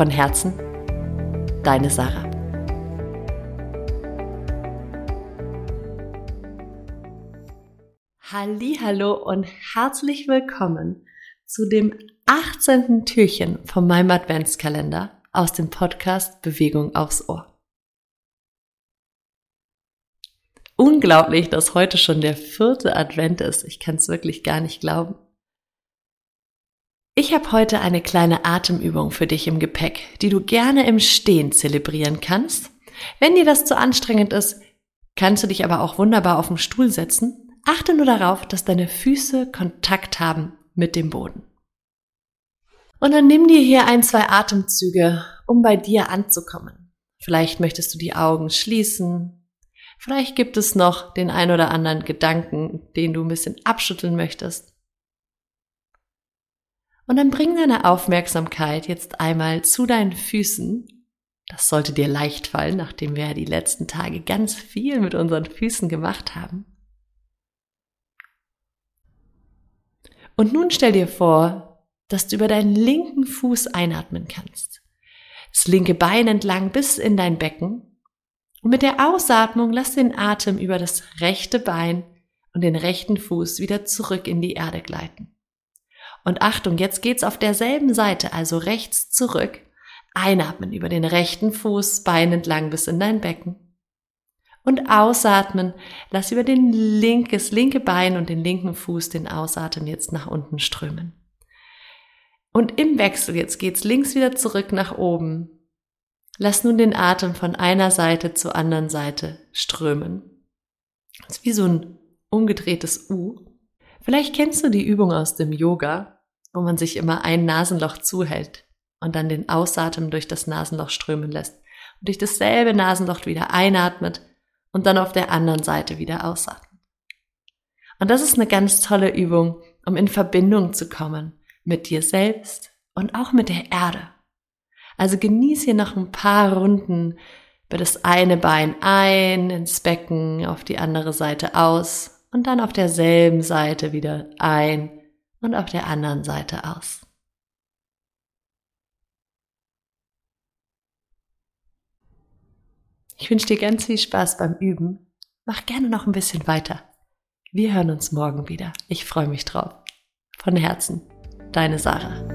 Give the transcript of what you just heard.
Von Herzen, deine Sarah. Hallo und herzlich willkommen zu dem 18. Türchen von meinem Adventskalender aus dem Podcast Bewegung aufs Ohr. Unglaublich, dass heute schon der vierte Advent ist. Ich kann es wirklich gar nicht glauben. Ich habe heute eine kleine Atemübung für dich im Gepäck, die du gerne im Stehen zelebrieren kannst. Wenn dir das zu anstrengend ist, kannst du dich aber auch wunderbar auf den Stuhl setzen. Achte nur darauf, dass deine Füße Kontakt haben mit dem Boden. Und dann nimm dir hier ein, zwei Atemzüge, um bei dir anzukommen. Vielleicht möchtest du die Augen schließen. Vielleicht gibt es noch den ein oder anderen Gedanken, den du ein bisschen abschütteln möchtest. Und dann bring deine Aufmerksamkeit jetzt einmal zu deinen Füßen. Das sollte dir leicht fallen, nachdem wir ja die letzten Tage ganz viel mit unseren Füßen gemacht haben. Und nun stell dir vor, dass du über deinen linken Fuß einatmen kannst. Das linke Bein entlang bis in dein Becken. Und mit der Ausatmung lass den Atem über das rechte Bein und den rechten Fuß wieder zurück in die Erde gleiten. Und Achtung, jetzt geht's auf derselben Seite, also rechts zurück. Einatmen über den rechten Fuß, Bein entlang bis in dein Becken. Und ausatmen, lass über den linkes, linke Bein und den linken Fuß den Ausatmen jetzt nach unten strömen. Und im Wechsel, jetzt geht's links wieder zurück nach oben. Lass nun den Atem von einer Seite zur anderen Seite strömen. Das ist wie so ein umgedrehtes U. Vielleicht kennst du die Übung aus dem Yoga, wo man sich immer ein Nasenloch zuhält und dann den Ausatmen durch das Nasenloch strömen lässt und durch dasselbe Nasenloch wieder einatmet und dann auf der anderen Seite wieder ausatmet. Und das ist eine ganz tolle Übung, um in Verbindung zu kommen mit dir selbst und auch mit der Erde. Also genieß hier noch ein paar Runden über das eine Bein ein ins Becken, auf die andere Seite aus und dann auf derselben Seite wieder ein und auf der anderen Seite aus. Ich wünsche dir ganz viel Spaß beim Üben. Mach gerne noch ein bisschen weiter. Wir hören uns morgen wieder. Ich freue mich drauf. Von Herzen, deine Sarah.